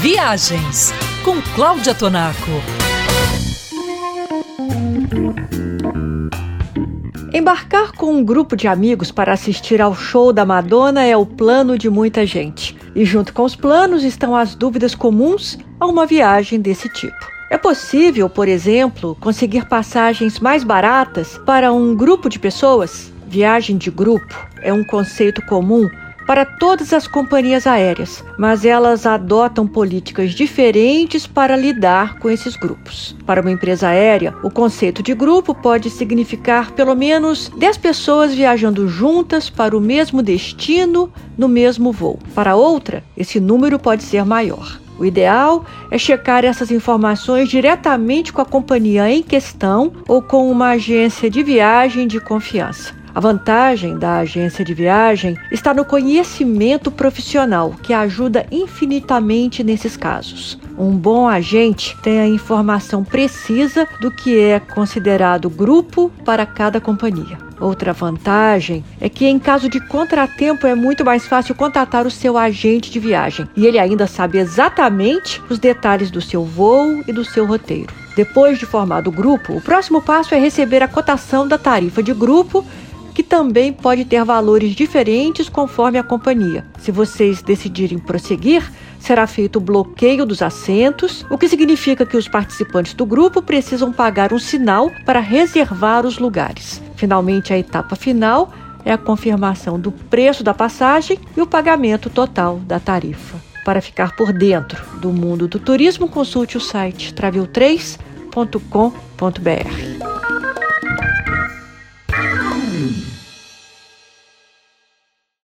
Viagens com Cláudia Tonaco. Embarcar com um grupo de amigos para assistir ao show da Madonna é o plano de muita gente. E junto com os planos estão as dúvidas comuns a uma viagem desse tipo. É possível, por exemplo, conseguir passagens mais baratas para um grupo de pessoas? Viagem de grupo é um conceito comum para todas as companhias aéreas, mas elas adotam políticas diferentes para lidar com esses grupos. Para uma empresa aérea, o conceito de grupo pode significar pelo menos 10 pessoas viajando juntas para o mesmo destino no mesmo voo. Para outra, esse número pode ser maior. O ideal é checar essas informações diretamente com a companhia em questão ou com uma agência de viagem de confiança. A vantagem da agência de viagem está no conhecimento profissional, que ajuda infinitamente nesses casos. Um bom agente tem a informação precisa do que é considerado grupo para cada companhia. Outra vantagem é que, em caso de contratempo, é muito mais fácil contatar o seu agente de viagem e ele ainda sabe exatamente os detalhes do seu voo e do seu roteiro. Depois de formado o grupo, o próximo passo é receber a cotação da tarifa de grupo que também pode ter valores diferentes conforme a companhia. Se vocês decidirem prosseguir, será feito o bloqueio dos assentos, o que significa que os participantes do grupo precisam pagar um sinal para reservar os lugares. Finalmente, a etapa final é a confirmação do preço da passagem e o pagamento total da tarifa. Para ficar por dentro do mundo do turismo, consulte o site travel3.com.br.